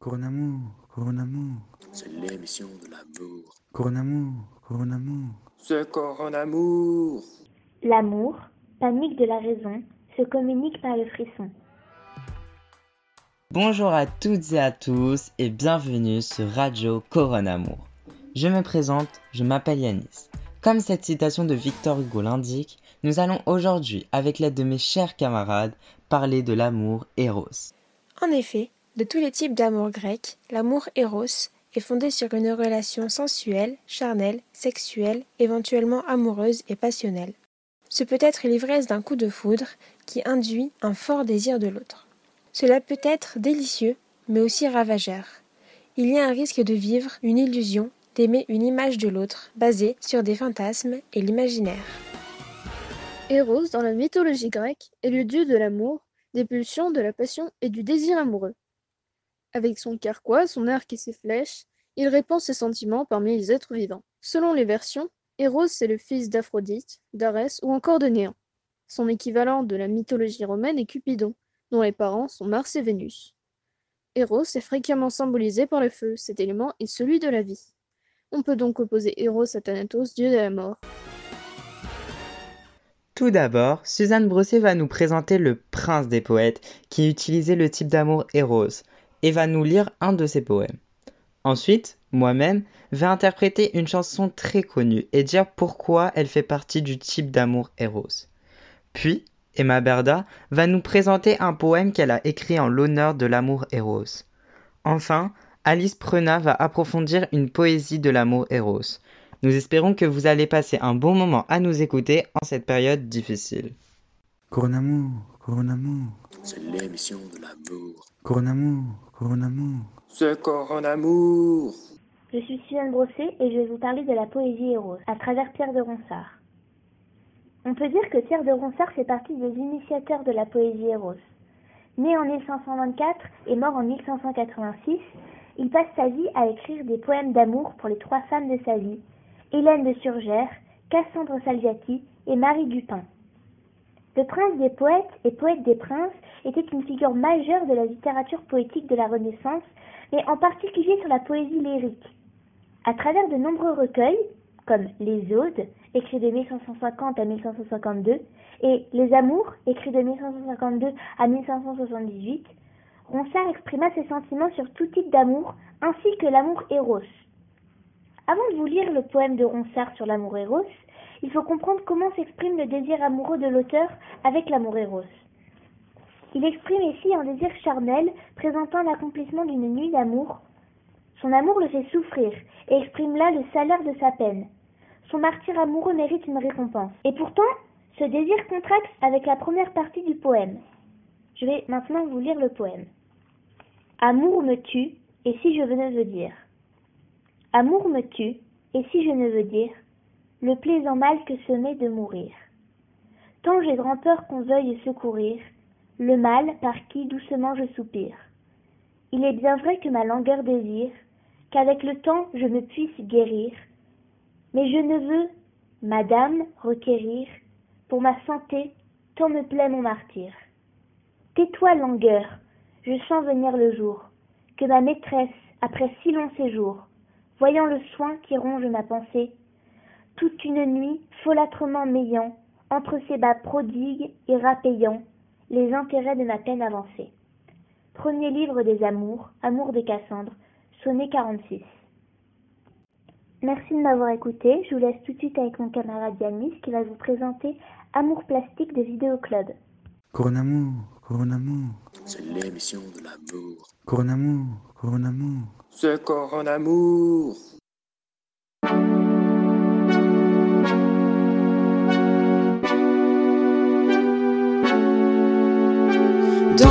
Coronamour, Coronamour, C'est l'émission de l'amour. Coronamour, Coronamour. C'est Coronamour. L'amour, panique de la raison, se communique par le frisson. Bonjour à toutes et à tous et bienvenue sur Radio Coronamour. Je me présente, je m'appelle Yanis. Comme cette citation de Victor Hugo l'indique, nous allons aujourd'hui, avec l'aide de mes chers camarades, parler de l'amour Eros. En effet, de tous les types d'amour grec, l'amour Eros est fondé sur une relation sensuelle, charnelle, sexuelle, éventuellement amoureuse et passionnelle. Ce peut être l'ivresse d'un coup de foudre qui induit un fort désir de l'autre. Cela peut être délicieux, mais aussi ravageur. Il y a un risque de vivre une illusion, d'aimer une image de l'autre, basée sur des fantasmes et l'imaginaire. Eros, dans la mythologie grecque, est le dieu de l'amour, des pulsions, de la passion et du désir amoureux. Avec son carquois, son arc et ses flèches, il répand ses sentiments parmi les êtres vivants. Selon les versions, Eros est le fils d'Aphrodite, d'Arès ou encore de Néant. Son équivalent de la mythologie romaine est Cupidon, dont les parents sont Mars et Vénus. Eros est fréquemment symbolisé par le feu, cet élément est celui de la vie. On peut donc opposer Eros à Thanatos, dieu de la mort. Tout d'abord, Suzanne Brosset va nous présenter le prince des poètes qui utilisait le type d'amour Eros et va nous lire un de ses poèmes. Ensuite, moi-même, vais interpréter une chanson très connue et dire pourquoi elle fait partie du type d'amour Eros. Puis, Emma Berda va nous présenter un poème qu'elle a écrit en l'honneur de l'amour Eros. Enfin, Alice Prenat va approfondir une poésie de l'amour Eros. Nous espérons que vous allez passer un bon moment à nous écouter en cette période difficile. Coronamour, Coronamour, C'est l'émission de l'amour. Coronamour, Coronamour. C'est Coronamour. Je suis Suzanne Brosset et je vais vous parler de la poésie Eros à travers Pierre de Ronsard. On peut dire que Pierre de Ronsard fait partie des initiateurs de la poésie Eros. Né en 1524 et mort en 1586, il passe sa vie à écrire des poèmes d'amour pour les trois femmes de sa vie, Hélène de Surgères, Cassandre Salviati et Marie Dupin. Le prince des poètes et poète des princes était une figure majeure de la littérature poétique de la Renaissance, mais en particulier sur la poésie lyrique. À travers de nombreux recueils, comme Les Odes, écrits de 1550 à 1552, et Les Amours, écrits de 1552 à 1578, Ronsard exprima ses sentiments sur tout type d'amour, ainsi que l'amour éros. Avant de vous lire le poème de Ronsard sur l'amour éros, il faut comprendre comment s'exprime le désir amoureux de l'auteur avec l'amour éros. Il exprime ici un désir charnel présentant l'accomplissement d'une nuit d'amour. Son amour le fait souffrir et exprime là le salaire de sa peine. Son martyr amoureux mérite une récompense. Et pourtant, ce désir contracte avec la première partie du poème. Je vais maintenant vous lire le poème. Amour me tue, et si je ne veux dire. Amour me tue, et si je ne veux dire, le plaisant mal que ce m'est de mourir. Tant j'ai grand peur qu'on veuille secourir, le mal par qui doucement je soupire. Il est bien vrai que ma langueur désire, qu'avec le temps je me puisse guérir, mais je ne veux, madame, requérir, pour ma santé, tant me plaît mon martyr. Tais-toi, langueur, je sens venir le jour, que ma maîtresse, après si long séjour, voyant le soin qui ronge ma pensée, toute une nuit, folâtrement m'ayant, entre ses bas prodigues et rapayant, les intérêts de ma peine avancée. Premier livre des amours, Amour de Cassandre, sonnet 46. Merci de m'avoir écouté. Je vous laisse tout de suite avec mon camarade Yanis qui va vous présenter Amour plastique de Vidéo Club. Coronamour, Coronamour, C'est l'émission de l'amour. Coronamour, Coronamour. C'est Coronamour.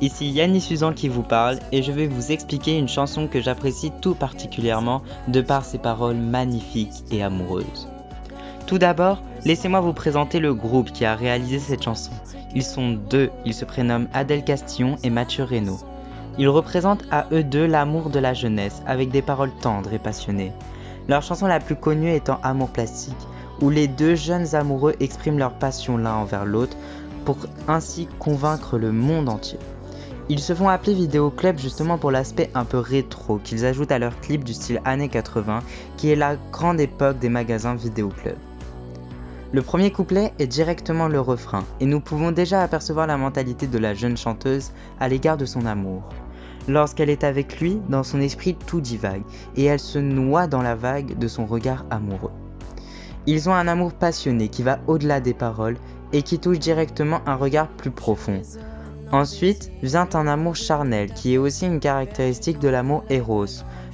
Ici Yannis Suzan qui vous parle et je vais vous expliquer une chanson que j'apprécie tout particulièrement de par ses paroles magnifiques et amoureuses. Tout d'abord, laissez-moi vous présenter le groupe qui a réalisé cette chanson. Ils sont deux, ils se prénomment Adèle Castillon et Mathieu Reynaud. Ils représentent à eux deux l'amour de la jeunesse avec des paroles tendres et passionnées. Leur chanson la plus connue étant Amour plastique, où les deux jeunes amoureux expriment leur passion l'un envers l'autre pour ainsi convaincre le monde entier. Ils se font appeler Vidéo Club justement pour l'aspect un peu rétro qu'ils ajoutent à leur clip du style années 80 qui est la grande époque des magasins Vidéo Club. Le premier couplet est directement le refrain et nous pouvons déjà apercevoir la mentalité de la jeune chanteuse à l'égard de son amour. Lorsqu'elle est avec lui, dans son esprit tout divague et elle se noie dans la vague de son regard amoureux. Ils ont un amour passionné qui va au-delà des paroles et qui touche directement un regard plus profond. Ensuite vient un amour charnel qui est aussi une caractéristique de l'amour éros,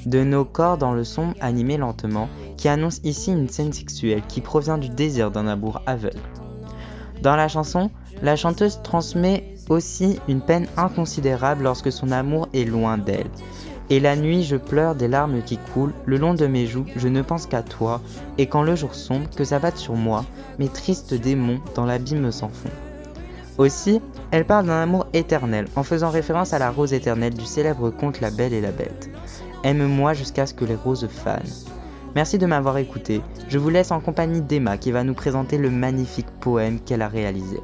de nos corps dans le son animé lentement, qui annonce ici une scène sexuelle qui provient du désir d'un amour aveugle. Dans la chanson, la chanteuse transmet aussi une peine inconsidérable lorsque son amour est loin d'elle. Et la nuit, je pleure des larmes qui coulent, le long de mes joues, je ne pense qu'à toi, et quand le jour sombre, que s'abattent sur moi, mes tristes démons dans l'abîme sans. Aussi, elle parle d'un amour éternel, en faisant référence à la rose éternelle du célèbre conte La Belle et la Bête. Aime-moi jusqu'à ce que les roses fanent. Merci de m'avoir écouté. Je vous laisse en compagnie d'Emma qui va nous présenter le magnifique poème qu'elle a réalisé.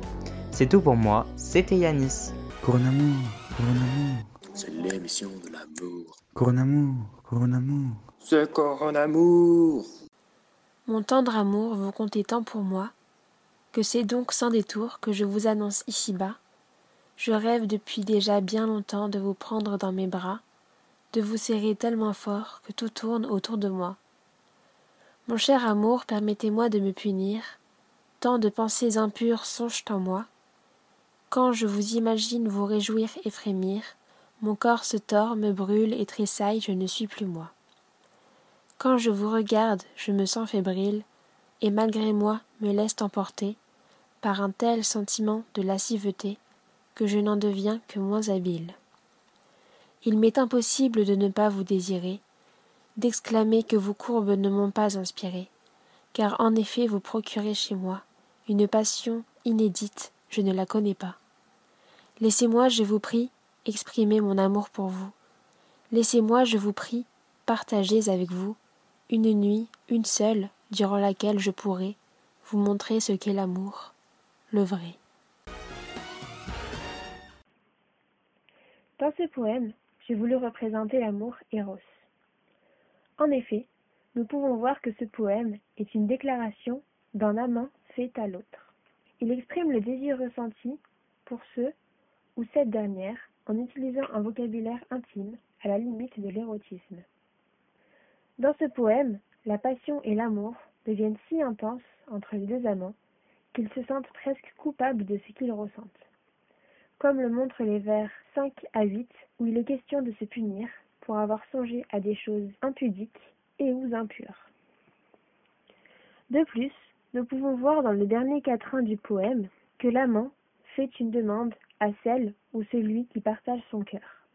C'est tout pour moi, c'était Yanis. Coronamour, coronamour, C'est l'émission de l'amour. coronamour, coronamour. C'est Coronamour. Mon tendre amour, vous comptez tant pour moi, que c'est donc sans détour que je vous annonce ici-bas. Je rêve depuis déjà bien longtemps de vous prendre dans mes bras, de vous serrer tellement fort que tout tourne autour de moi. Mon cher amour, permettez-moi de me punir, tant de pensées impures songent en moi. Quand je vous imagine vous réjouir et frémir, mon corps se tord, me brûle et tressaille, je ne suis plus moi. Quand je vous regarde, je me sens fébrile, et malgré moi me laisse emporter par un tel sentiment de lasciveté que je n'en deviens que moins habile. Il m'est impossible de ne pas vous désirer, d'exclamer que vos courbes ne m'ont pas inspiré, car en effet vous procurez chez moi une passion inédite, je ne la connais pas. Laissez-moi, je vous prie, exprimer mon amour pour vous. Laissez-moi, je vous prie, partager avec vous une nuit, une seule, durant laquelle je pourrai vous montrer ce qu'est l'amour, Dans ce poème, j'ai voulu représenter l'amour Eros. En effet, nous pouvons voir que ce poème est une déclaration d'un amant fait à l'autre. Il exprime le désir ressenti pour ce ou cette dernière en utilisant un vocabulaire intime à la limite de l'érotisme. Dans ce poème, la passion et l'amour deviennent si intenses entre les deux amants qu'ils se sentent presque coupables de ce qu'ils ressentent. Comme le montrent les vers 5 à 8 où il est question de se punir pour avoir songé à des choses impudiques et ou impures. De plus, nous pouvons voir dans le dernier quatrain du poème que l'amant fait une demande à celle ou celui qui partage son cœur.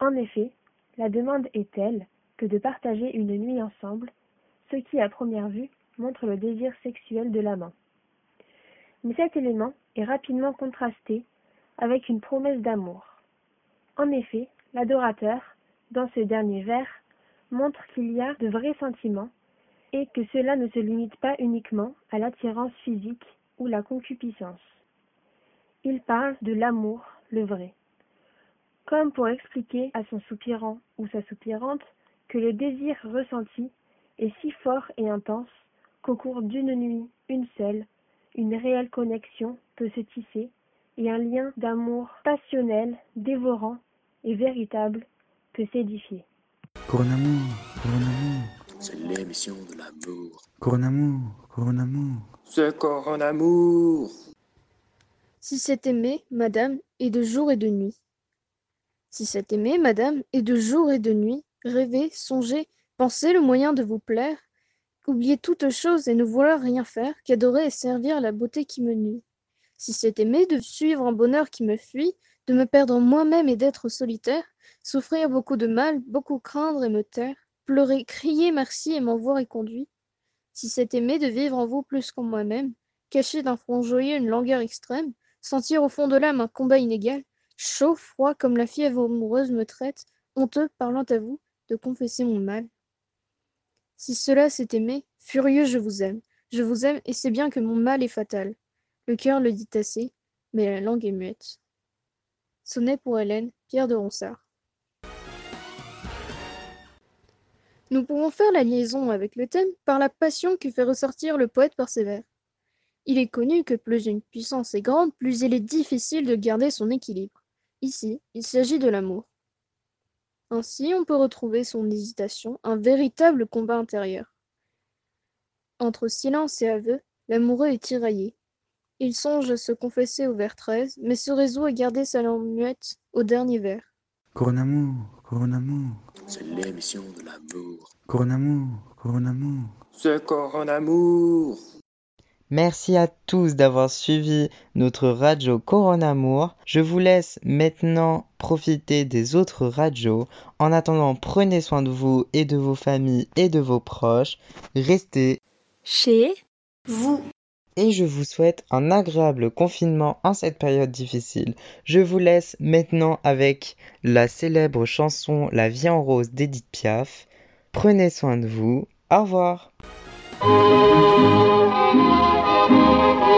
En effet, la demande est telle que de partager une nuit ensemble, ce qui à première vue montre le désir sexuel de l'amant. Mais cet élément est rapidement contrasté avec une promesse d'amour. En effet, l'adorateur, dans ce dernier vers, montre qu'il y a de vrais sentiments et que cela ne se limite pas uniquement à l'attirance physique ou la concupiscence. Il parle de l'amour, le vrai. Comme pour expliquer à son soupirant ou sa soupirante que le désir ressenti est si fort et intense qu'au cours d'une nuit, une seule, une réelle connexion peut se tisser et un lien d'amour passionnel, dévorant et véritable peut s'édifier. Coronamour, coronamour, C'est l'émission de l'amour. coronamour, coronamour. C'est Coronamour. Si c'est aimer, madame, est de jour et de nuit. Si c'est aimer, madame, est de jour et de nuit, rêver, songer, penser le moyen de vous plaire, oublier toute chose et ne vouloir rien faire qu'adorer et servir la beauté qui me nuit. Si c'est aimer de suivre un bonheur qui me fuit, de me perdre moi-même et d'être solitaire, souffrir beaucoup de mal, beaucoup craindre et me taire, pleurer, crier merci et m'en voir éconduit. Si c'est aimer de vivre en vous plus qu'en moi-même, cacher d'un front joyeux une langueur extrême, sentir au fond de l'âme un combat inégal, chaud, froid comme la fièvre amoureuse me traite, honteux, parlant à vous, de confesser mon mal. Si cela c'est aimer, furieux je vous aime, je vous aime et c'est bien que mon mal est fatal. Le cœur le dit assez, mais la langue est muette. Sonnet pour Hélène, Pierre de Ronsard. Nous pouvons faire la liaison avec le thème par la passion que fait ressortir le poète par ses vers. Il est connu que plus une puissance est grande, plus il est difficile de garder son équilibre. Ici, il s'agit de l'amour. Ainsi, on peut retrouver son hésitation, un véritable combat intérieur. Entre silence et aveu, l'amoureux est tiraillé. Il songe à se confesser au vers 13, mais se résout à garder sa langue muette au dernier vers. Coronamour, coronamour, C'est l'émission de l'amour. coronamour, coronamour. C'est Coronamour. Merci à tous d'avoir suivi notre radio Coronamour. Je vous laisse maintenant profiter des autres radios. En attendant, prenez soin de vous et de vos familles et de vos proches. Restez Chez vous. et je vous souhaite un agréable confinement en cette période difficile. Je vous laisse maintenant avec la célèbre chanson La vie en rose d'Edith Piaf. Prenez soin de vous. Au revoir.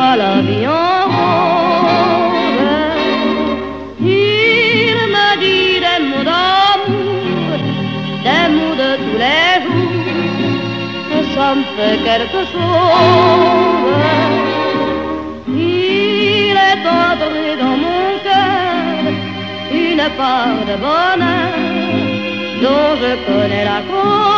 vie en rose. Il me dit des mots d'amour, des mots de tous les jours, et ça me fait quelque chose. Il est entré dans mon cœur une part de bonheur dont je connais la cause.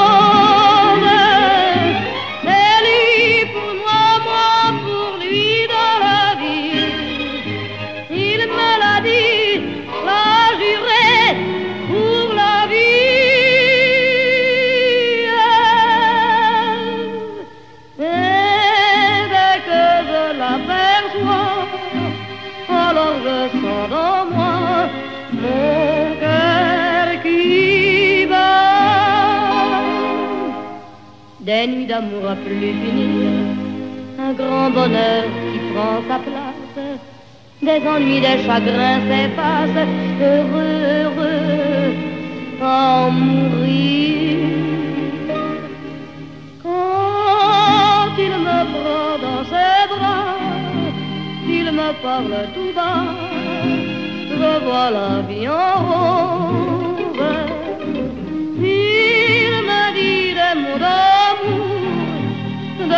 Des nuits d'amour à plus finir, un grand bonheur qui prend sa place. Des ennuis, des chagrins s'effacent, heureux, heureux, en mourir. Quand il me prend dans ses bras, il me parle tout bas, je vois la vie en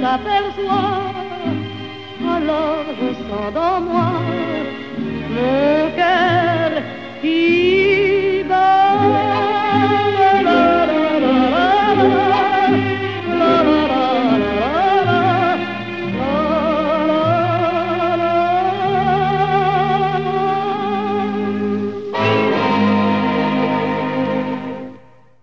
t'aperçois, alors je sens dans moi mon cœur qui